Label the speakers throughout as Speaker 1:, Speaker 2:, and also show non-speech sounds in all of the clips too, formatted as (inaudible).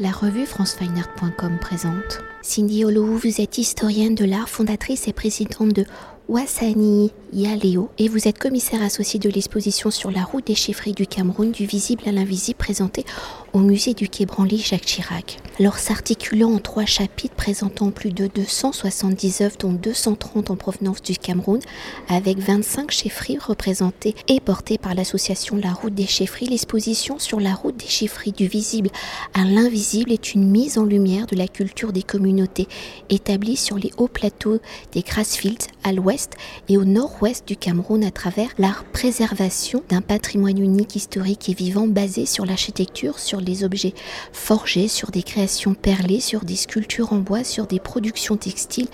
Speaker 1: La revue francefineart.com présente. Cindy Olowu, vous êtes historienne de l'art, fondatrice et présidente de Wassani Yaleo et vous êtes commissaire associé de l'exposition sur la route des chiffres du Cameroun, du visible à l'invisible, présentée au musée du Quai Branly Jacques Chirac. Alors s'articulant en trois chapitres présentant plus de 270 œuvres, dont 230 en provenance du Cameroun, avec 25 chefferies représentées et portées par l'association La Route des Chefferies, l'exposition sur la route des chefferies du visible à l'invisible est une mise en lumière de la culture des communautés établies sur les hauts plateaux des Grassfields à l'ouest et au nord-ouest du Cameroun à travers la préservation d'un patrimoine unique, historique et vivant basé sur l'architecture, sur les objets forgés, sur des créations perlées, sur des sculptures en bois, sur des productions textiles,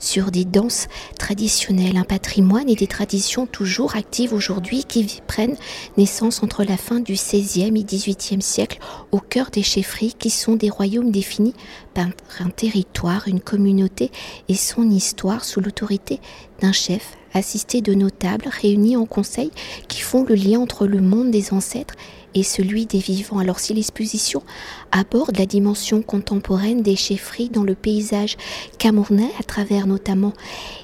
Speaker 1: sur des danses traditionnelles, un patrimoine et des traditions toujours actives aujourd'hui qui prennent naissance entre la fin du XVIe et XVIIIe siècle au cœur des chefferies qui sont des royaumes définis par un territoire, une communauté et son histoire sous l'autorité d'un chef assisté de notables réunis en conseil qui font le lien entre le monde des ancêtres et celui des vivants. Alors si l'exposition aborde la dimension contemporaine des chefferies dans le paysage camerounais à travers notamment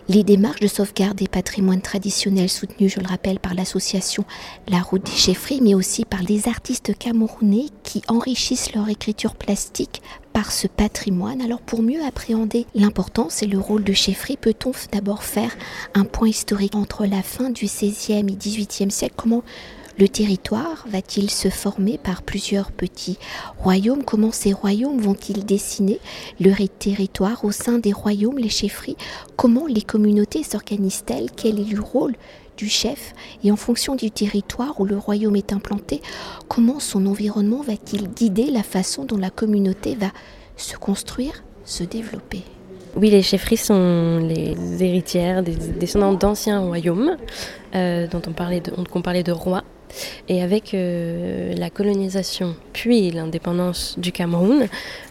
Speaker 1: les démarches de sauvegarde des patrimoines traditionnels soutenues, je le rappelle, par l'association La Route des chefferies, mais aussi par les artistes camerounais qui enrichissent leur écriture plastique par ce patrimoine. Alors pour mieux appréhender l'importance et le rôle de chefferie, peut-on d'abord faire un point historique entre la fin du XVIe et XVIIIe siècle? Le territoire va-t-il se former par plusieurs petits royaumes? Comment ces royaumes vont-ils dessiner le territoire au sein des royaumes, les chefferies? Comment les communautés s'organisent-elles? Quel est le rôle du chef? Et en fonction du territoire où le royaume est implanté, comment son environnement va-t-il guider la façon dont la communauté va se construire, se développer?
Speaker 2: Oui, les chefferies sont les héritières des descendants d'anciens royaumes euh, dont on parlait de, on parlait de rois. Et avec euh, la colonisation puis l'indépendance du Cameroun,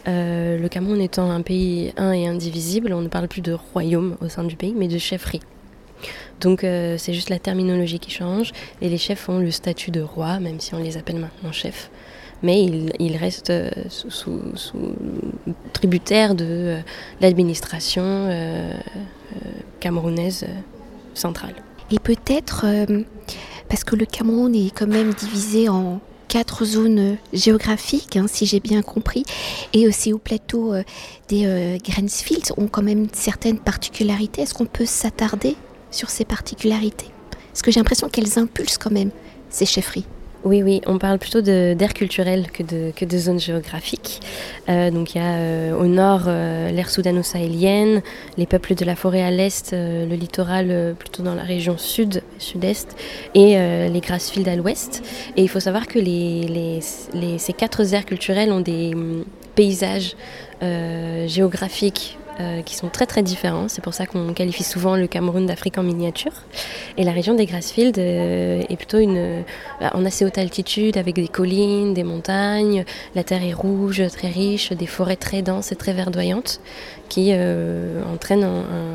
Speaker 2: euh, le Cameroun étant un pays un et indivisible, on ne parle plus de royaume au sein du pays, mais de chefferie. Donc euh, c'est juste la terminologie qui change et les chefs ont le statut de roi, même si on les appelle maintenant chefs. Mais ils, restent euh, sous, tributaires de l'administration camerounaise centrale.
Speaker 1: Et peut-être, parce que le Cameroun est quand même divisé en quatre zones géographiques, hein, si j'ai bien compris, et aussi au plateau des Grensfields ont quand même certaines particularités. Est-ce qu'on peut s'attarder sur ces particularités? Parce que j'ai l'impression qu'elles impulsent quand même ces chefferies.
Speaker 2: Oui, oui, on parle plutôt d'air culturel que de, que de zone géographique. Euh, donc il y a euh, au nord euh, l'ère soudano-sahélienne, les peuples de la forêt à l'est, le littoral plutôt dans la région sud, sud-est, et les Grassfields à l'ouest. Et il faut savoir que ces quatre aires culturelles ont des hum, paysages géographiques euh, qui sont très très différents. C'est pour ça qu'on qualifie souvent le Cameroun d'Afrique en miniature. Et la région des Grassfields euh, est plutôt euh, en assez haute altitude avec des collines, des montagnes. La terre est rouge, très riche, des forêts très denses et très verdoyantes qui entraînent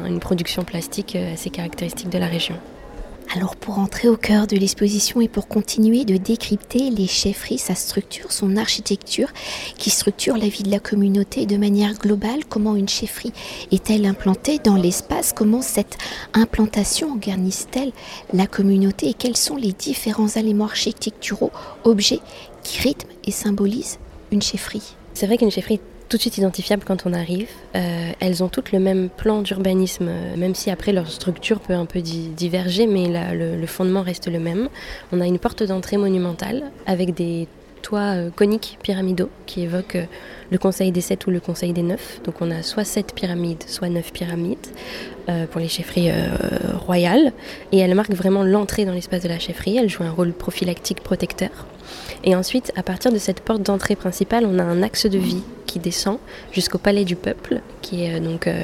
Speaker 2: une production plastique assez caractéristique de la région.
Speaker 1: Alors pour entrer au cœur de l'exposition et pour continuer de décrypter les chefferies, sa structure, son architecture, qui structure la vie de la communauté de manière globale, comment une chefferie est-elle implantée dans l'espace, comment cette implantation organise-t-elle la communauté et quels sont les différents éléments architecturaux, objets qui rythment et symbolisent une chefferie?
Speaker 2: C'est vrai qu'une chefferie tout de suite identifiables quand on arrive. Euh, elles ont toutes le même plan d'urbanisme, euh, même si après leur structure peut un peu diverger, mais le, fondement reste le même. On a une porte d'entrée monumentale avec des toits euh, coniques pyramidaux qui évoquent le conseil des sept ou le conseil des neuf. Donc on a soit sept pyramides, soit neuf pyramides pour les chefferies royales. Et elles marquent vraiment l'entrée dans l'espace de la chefferie. Elles jouent un rôle prophylactique protecteur. Et ensuite, à partir de cette porte d'entrée principale, on a un axe de vie qui descend jusqu'au palais du peuple, qui est euh, donc euh,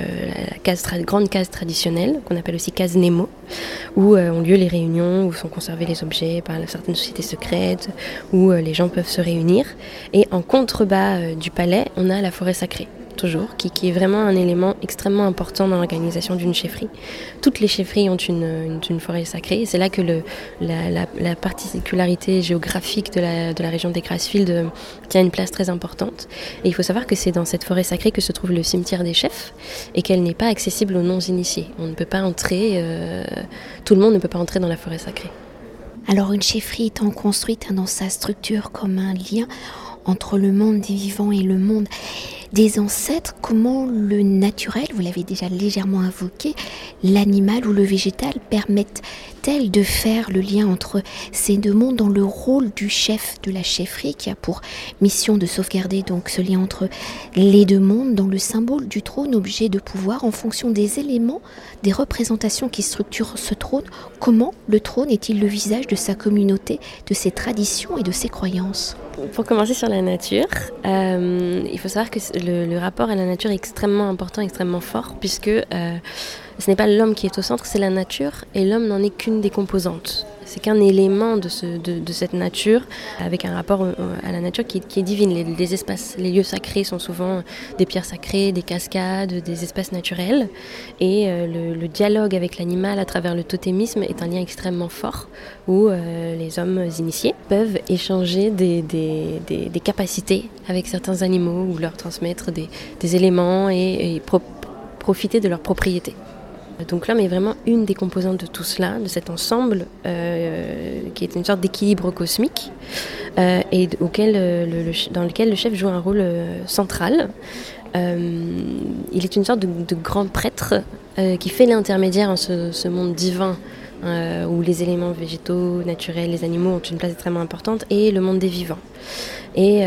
Speaker 2: la grande case traditionnelle, qu'on appelle aussi case Nemo, où euh, ont lieu les réunions, où sont conservés les objets par certaines sociétés secrètes, où les gens peuvent se réunir. Et en contrebas du palais, on a la forêt sacrée toujours, qui, est vraiment un élément extrêmement important dans l'organisation d'une chefferie. Toutes les chefferies ont une, forêt sacrée. C'est là que la, particularité géographique de la, région des Grassfields euh, tient une place très importante. Et il faut savoir que c'est dans cette forêt sacrée que se trouve le cimetière des chefs et qu'elle n'est pas accessible aux non-initiés. On ne peut pas entrer, euh, tout le monde ne peut pas entrer dans la forêt sacrée.
Speaker 1: Alors une chefferie étant construite dans sa structure comme un lien entre le monde des vivants et le monde des ancêtres, comment le naturel, vous l'avez déjà légèrement invoqué, l'animal ou le végétal permettent-elles de faire le lien entre ces deux mondes dans le rôle du chef de la chefferie qui a pour mission de sauvegarder donc ce lien entre les deux mondes dans le symbole du trône objet de pouvoir en fonction des éléments, des représentations qui structurent ce trône, comment le trône est-il le visage de sa communauté, de ses traditions et de ses croyances?
Speaker 2: Pour commencer sur la nature, euh, il faut savoir que le, rapport à la nature est extrêmement important, extrêmement fort, puisque euh, ce n'est pas l'homme qui est au centre, c'est la nature, et l'homme n'en est qu'une des composantes c'est qu'un élément de, cette nature, avec un rapport à la nature qui, est divine. Les, espaces, les lieux sacrés sont souvent des pierres sacrées, des cascades, des espaces naturels. Et euh, le, dialogue avec l'animal à travers le totémisme est un lien extrêmement fort où euh, les hommes initiés peuvent échanger des, capacités avec certains animaux ou leur transmettre des, éléments et, profiter de leurs propriétés. Donc l'homme est vraiment une des composantes de tout cela, de cet ensemble euh, qui est une sorte d'équilibre cosmique euh, et euh, dans lequel le chef joue un rôle central. il est une sorte de, grand prêtre qui fait l'intermédiaire en ce, monde divin où les éléments végétaux, naturels, les animaux ont une place extrêmement importante et le monde des vivants. Et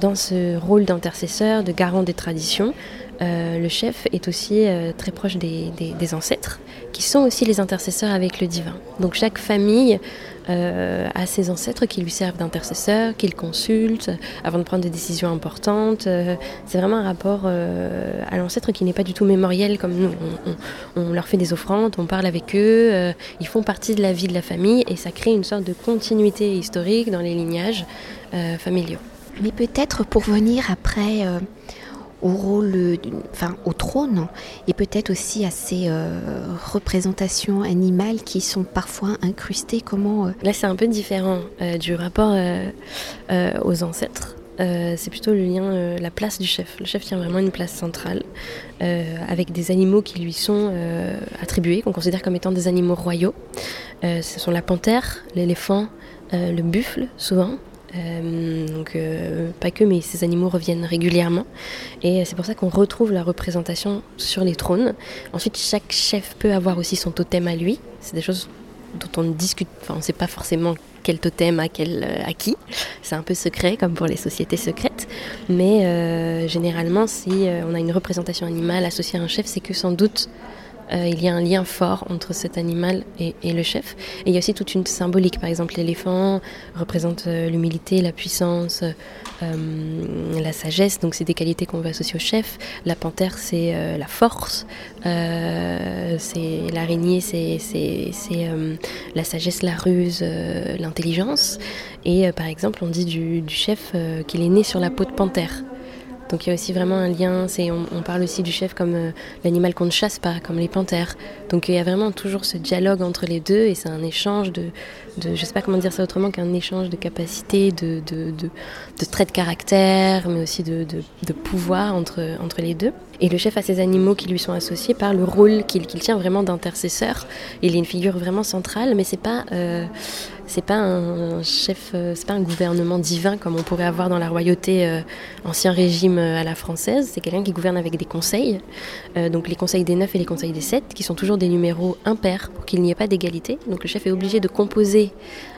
Speaker 2: dans ce rôle d'intercesseur, de garant des traditions, euh, le chef est aussi euh, très proche des, ancêtres, qui sont aussi les intercesseurs avec le divin. Donc chaque famille euh, a ses ancêtres qui lui servent d'intercesseurs, qu'il consulte avant de prendre des décisions importantes. c'est vraiment un rapport à l'ancêtre qui n'est pas du tout mémoriel comme nous. On, leur fait des offrandes, on parle avec eux, ils font partie de la vie de la famille et ça crée une sorte de continuité historique dans les lignages familiaux.
Speaker 1: Mais peut-être pour venir après au rôle, enfin au trône, et peut-être aussi à ces euh, représentations animales qui sont parfois incrustées. Comment euh,
Speaker 2: Là, c'est un peu différent euh, du rapport aux ancêtres. c'est plutôt le lien, la place du chef. Le chef tient vraiment une place centrale, avec des animaux qui lui sont attribués, qu'on considère comme étant des animaux royaux. ce sont la panthère, l'éléphant, le buffle, souvent, euh, donc euh, pas que, mais ces animaux reviennent régulièrement. Et c'est pour ça qu'on retrouve la représentation sur les trônes. Ensuite, chaque chef peut avoir aussi son totem à lui. C'est des choses dont on discute, enfin on ne sait pas forcément quel totem à, quel, à qui. C'est un peu secret, comme pour les sociétés secrètes. Mais euh, généralement, si on a une représentation animale associée à un chef, c'est que sans doute euh, il y a un lien fort entre cet animal et, le chef. Et il y a aussi toute une symbolique. Par exemple, l'éléphant représente euh, l'humilité, la puissance, euh, la sagesse. Donc, c'est des qualités qu'on va associer au chef. La panthère, c'est la force. c'est l'araignée, c'est la sagesse, la ruse, l'intelligence. Et par exemple, on dit du chef qu'il est né sur la peau de panthère. Donc il y a aussi vraiment un lien, on, parle aussi du chef comme euh, l'animal qu'on ne chasse pas, comme les panthères. Donc il y a vraiment toujours ce dialogue entre les deux et c'est un échange de, de, je sais pas comment dire ça autrement qu'un échange de capacités, de, traits de caractère, mais aussi de, pouvoir entre, entre les deux. Et le chef a ses animaux qui lui sont associés par le rôle qu'il tient vraiment d'intercesseur. Il est une figure vraiment centrale, mais c'est pas euh, c'est pas un chef, euh, c'est pas un gouvernement divin comme on pourrait avoir dans la royauté euh, ancien régime à la française. C'est quelqu'un qui gouverne avec des conseils, donc les conseils des neuf et les conseils des sept, qui sont toujours des numéros impairs pour qu'il n'y ait pas d'égalité. Donc le chef est obligé de composer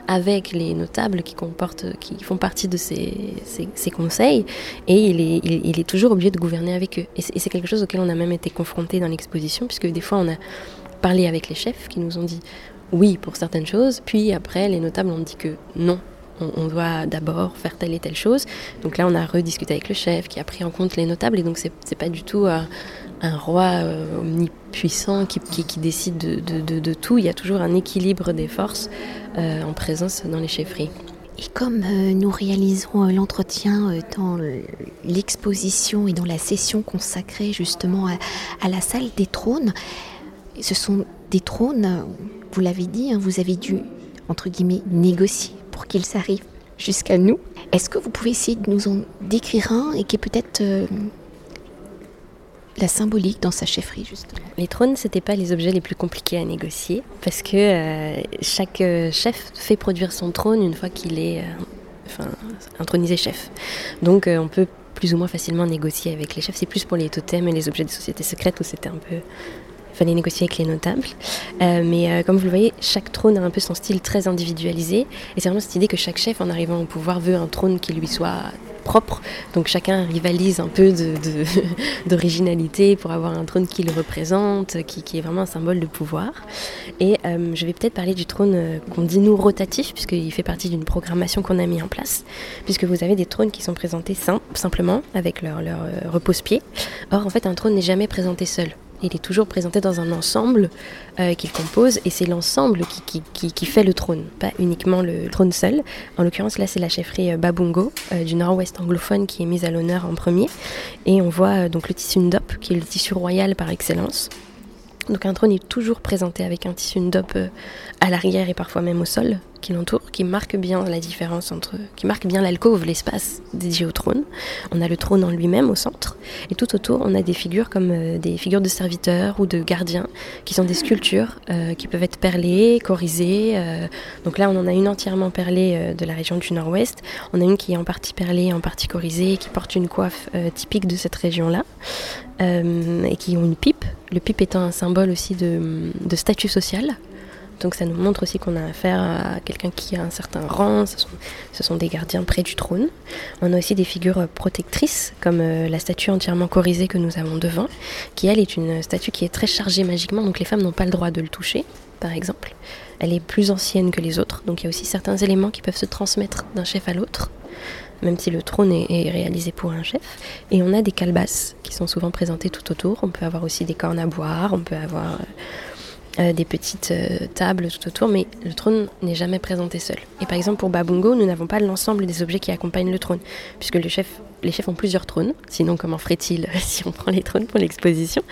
Speaker 2: avec les notables qui, comportent, qui font partie de ces, conseils et il, est, toujours obligé de gouverner avec eux. Et c'est quelque chose auquel on a même été confronté dans l'exposition, puisque des fois on a parlé avec les chefs qui nous ont dit oui pour certaines choses, puis après les notables ont dit que non, on, doit d'abord faire telle et telle chose. Donc là, on a rediscuté avec le chef qui a pris en compte les notables et donc c'est pas du tout euh, un roi euh, omnipuissant qui, décide de, tout. Il y a toujours un équilibre des forces euh, en présence dans les chefferies.
Speaker 1: Et comme nous réalisons l'entretien dans l'exposition et dans la session consacrée justement à, la salle des trônes, ce sont des trônes, vous l'avez dit, hein, vous avez dû, entre guillemets, négocier pour qu'ils arrivent jusqu'à nous. Est-ce que vous pouvez essayer de nous en décrire un et qui est peut-être la symbolique dans sa chefferie, justement?
Speaker 2: Les trônes, ce n'étaient pas les objets les plus compliqués à négocier, parce que euh, chaque euh, chef fait produire son trône une fois qu'il est euh, enfin, intronisé chef. Donc on peut plus ou moins facilement négocier avec les chefs. C'est plus pour les totems et les objets des sociétés secrètes où c'était un peu il fallait négocier avec les notables. mais comme vous le voyez, chaque trône a un peu son style très individualisé. Et c'est vraiment cette idée que chaque chef, en arrivant au pouvoir, veut un trône qui lui soit propre. Donc chacun rivalise un peu (laughs) d'originalité pour avoir un trône qui le représente, qui, est vraiment un symbole de pouvoir. Et euh, je vais peut-être parler du trône euh, qu'on dit nous rotatif, puisqu'il fait partie d'une programmation qu'on a mis en place, puisque vous avez des trônes qui sont présentés simplement, avec leur, leur euh, repose-pied. Or, en fait, un trône n'est jamais présenté seul il est toujours présenté dans un ensemble euh, qu'il compose et c'est l'ensemble qui, fait le trône, pas uniquement le trône seul. En l'occurrence, là, c'est la chefferie euh, Babungo euh, du nord-ouest anglophone qui est mise à l'honneur en premier. Et on voit donc le tissu ndop, qui est le tissu royal par excellence. Donc un trône est toujours présenté avec un tissu ndop à l'arrière et parfois même au sol qui l'entoure, qui marque bien la différence entre, qui marque bien l'alcôve, l'espace dédié au trône. On a le trône en lui-même au centre, et tout autour, on a des figures comme euh, des figures de serviteurs ou de gardiens, qui sont des sculptures euh, qui peuvent être perlées, corisées. Euh. donc là, on en a une entièrement perlée de la région du Nord-Ouest. On a une qui est en partie perlée, en partie corisée, qui porte une coiffe typique de cette région-là, et qui ont une pipe. Le pipe étant un symbole aussi de, statut social. Donc ça nous montre aussi qu'on a affaire à quelqu'un qui a un certain rang, ce sont, des gardiens près du trône. On a aussi des figures protectrices, comme euh, la statue entièrement corisée que nous avons devant, qui elle est une statue qui est très chargée magiquement, donc les femmes n'ont pas le droit de le toucher, par exemple. Elle est plus ancienne que les autres, donc il y a aussi certains éléments qui peuvent se transmettre d'un chef à l'autre même si le trône est, réalisé pour un chef. Et on a des calebasses qui sont souvent présentées tout autour. On peut avoir aussi des cornes à boire, on peut avoir euh, des petites euh, tables tout autour, mais le trône n'est jamais présenté seul. Et par exemple pour Babungo, nous n'avons pas l'ensemble des objets qui accompagnent le trône, puisque le chef, les chefs ont plusieurs trônes, sinon comment ferait-il (laughs) si on prend les trônes pour l'exposition?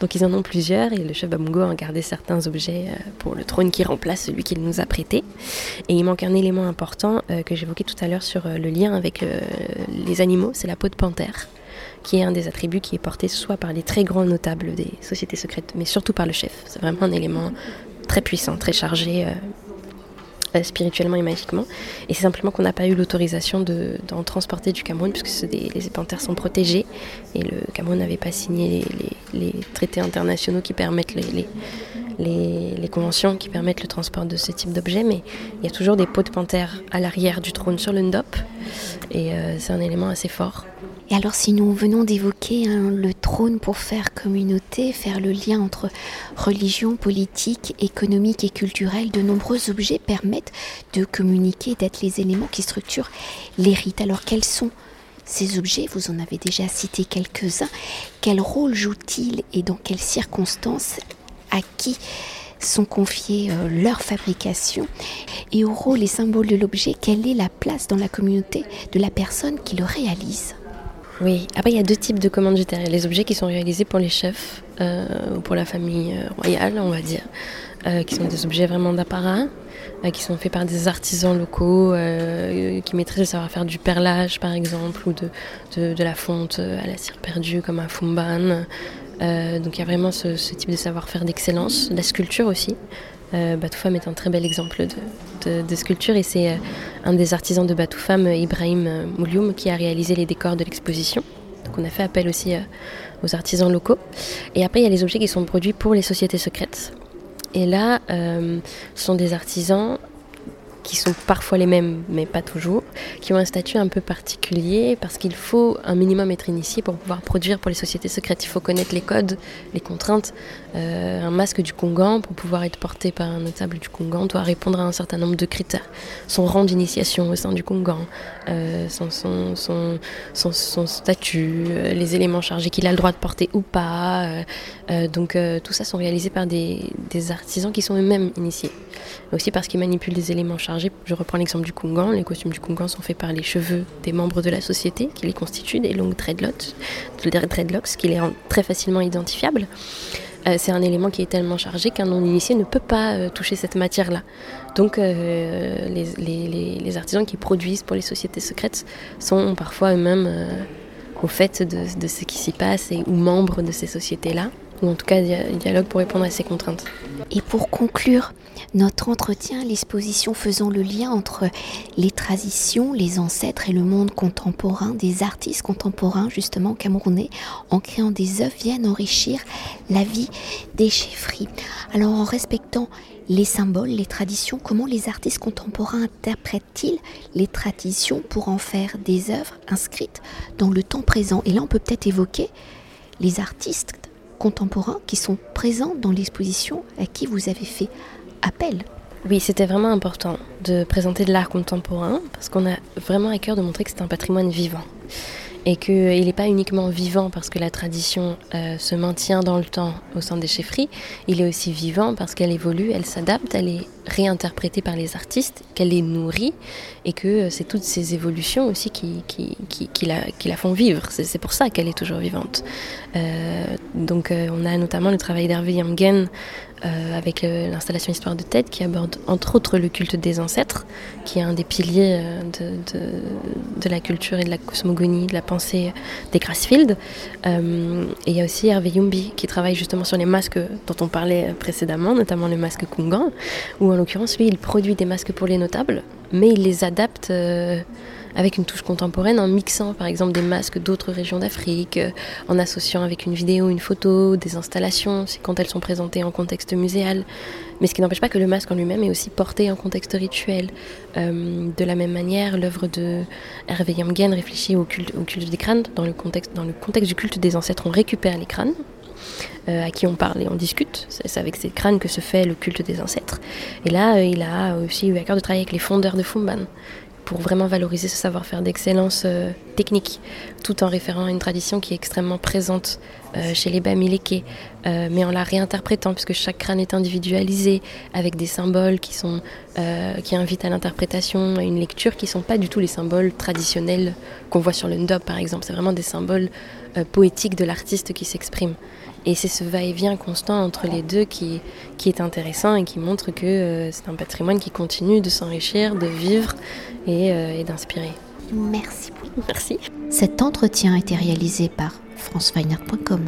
Speaker 2: Donc ils en ont plusieurs, et le chef Babungo a gardé certains objets euh, pour le trône qui remplace celui qu'il nous a prêté. Et il manque un élément important que j'évoquais tout à l'heure sur le lien avec les animaux, c'est la peau de panthère qui est un des attributs qui est porté soit par les très grands notables des sociétés secrètes, mais surtout par le chef. C'est vraiment un élément très puissant, très chargé. Euh, euh, spirituellement et magiquement. Et c'est simplement qu'on n'a pas eu l'autorisation d'en transporter du Cameroun, puisque les panthères sont protégées et le Cameroun n'avait pas signé les, traités internationaux qui permettent les, conventions qui permettent le transport de ce type d'objets, mais il y a toujours des peaux de panthère à l'arrière du trône sur le Ndop, et euh, c'est un élément assez fort.
Speaker 1: Et alors si nous venons d'évoquer hein, le trône pour faire communauté, faire le lien entre religion, politique, économique et culturelle, de nombreux objets permettent de communiquer, d'être les éléments qui structurent les rites. Alors quels sont ces objets? Vous en avez déjà cité quelques-uns. Quel rôle jouent-ils et dans quelles circonstances? À qui sont confiés euh, leur fabrication et au rôle et symbole de l'objet, quelle est la place dans la communauté de la personne qui le réalise?
Speaker 2: Oui, après il y a deux types de y a les objets qui sont réalisés pour les chefs euh, ou pour la famille euh, royale, on va dire, euh, qui sont des objets vraiment d'apparat, qui sont faits par des artisans locaux qui maîtrisent le savoir-faire du perlage par exemple, ou de, de, la fonte à la cire perdue comme un Fumban. donc il y a vraiment ce, ce type de savoir-faire d'excellence, la sculpture aussi. Euh, Batoufam est un très bel exemple de, sculpture et c'est euh, un des artisans de Batoufam, Ibrahim euh, Moulioum, qui a réalisé les décors de l'exposition. Donc on a fait appel aussi aux artisans locaux. Et après, il y a les objets qui sont produits pour les sociétés secrètes. Et là, ce sont des artisans qui sont parfois les mêmes, mais pas toujours, qui ont un statut un peu particulier parce qu'il faut un minimum être initié pour pouvoir produire pour les sociétés secrètes. Il faut connaître les codes, les contraintes. Euh, un masque du Congan, pour pouvoir être porté par un notable du Congan, doit répondre à un certain nombre de critères. Son rang d'initiation au sein du Congan, euh, son, statut, euh, les éléments chargés qu'il a le droit de porter ou pas. donc tout ça sont réalisés par des artisans qui sont eux-mêmes initiés. Aussi parce qu'ils manipulent des éléments chargés. Je reprends l'exemple du Kungan. Les costumes du Kungan sont faits par les cheveux des membres de la société qui les constituent, des longues dreadlocks, dreadlocks qui les rend très facilement identifiables. Euh, c'est un élément qui est tellement chargé qu'un non-initié ne peut pas euh, toucher cette matière-là. Donc euh, les, artisans qui produisent pour les sociétés secrètes sont parfois eux-mêmes au fait de, ce qui s'y passe et, ou membres de ces sociétés-là en tout cas dialogue pour répondre à ces contraintes.
Speaker 1: Et pour conclure notre entretien, l'exposition faisant le lien entre les traditions, les ancêtres et le monde contemporain, des artistes contemporains justement camerounais, en créant des œuvres, viennent enrichir la vie des chefferies. Alors en respectant les symboles, les traditions, comment les artistes contemporains interprètent-ils les traditions pour en faire des œuvres inscrites dans le temps présent? Et là on peut peut-être évoquer les artistes contemporains qui sont présents dans l'exposition à qui vous avez fait appel.
Speaker 2: Oui, c'était vraiment important de présenter de l'art contemporain parce qu'on a vraiment à cœur de montrer que c'est un patrimoine vivant et qu'il n'est pas uniquement vivant parce que la tradition euh, se maintient dans le temps au sein des chefferies, il est aussi vivant parce qu'elle évolue, elle s'adapte, elle est réinterprétée par les artistes, qu'elle les nourrit et que euh, c'est toutes ces évolutions aussi qui, la, font vivre. C'est pour ça qu'elle est toujours vivante. Euh, donc on a notamment le travail d'Hervé Yamgen euh, avec l'installation Histoire de tête qui aborde entre autres le culte des ancêtres, qui est un des piliers euh, de, la culture et de la cosmogonie, de la pensée des Grassfield. Euh, et il y a aussi Hervé Yumbi qui travaille justement sur les masques dont on parlait précédemment, notamment le masque Kungan, où en l'occurrence lui il produit des masques pour les notables, mais il les adapte avec une touche contemporaine en mixant par exemple des masques d'autres régions d'Afrique, euh, en associant avec une vidéo, une photo, des installations, c'est quand elles sont présentées en contexte muséal. Mais ce qui n'empêche pas que le masque en lui-même est aussi porté en contexte rituel. Euh, de la même manière, l'œuvre de Hervé Yamgen réfléchit au culte, des crânes. Dans le, contexte, dans le contexte du culte des ancêtres, on récupère les crânes. Euh, à qui on parle et on discute. C'est avec ces crânes que se fait le culte des ancêtres. Et là, il a aussi eu à cœur de travailler avec les fondeurs de Fumban, pour vraiment valoriser ce savoir-faire d'excellence euh, technique, tout en référant à une tradition qui est extrêmement présente euh, chez les Bamileke, euh, mais en la réinterprétant, puisque chaque crâne est individualisé, avec des symboles qui, sont, qui invitent à l'interprétation, à une lecture, qui ne sont pas du tout les symboles traditionnels qu'on voit sur le ndob, par exemple. C'est vraiment des symboles poétiques de l'artiste qui s'exprime. Et c'est ce va-et-vient constant entre les deux qui, qui est intéressant et qui montre que euh, c'est un patrimoine qui continue de s'enrichir, de vivre et, euh, et d'inspirer.
Speaker 1: Merci.
Speaker 2: Merci.
Speaker 1: Cet entretien a été réalisé par franceweiner.com.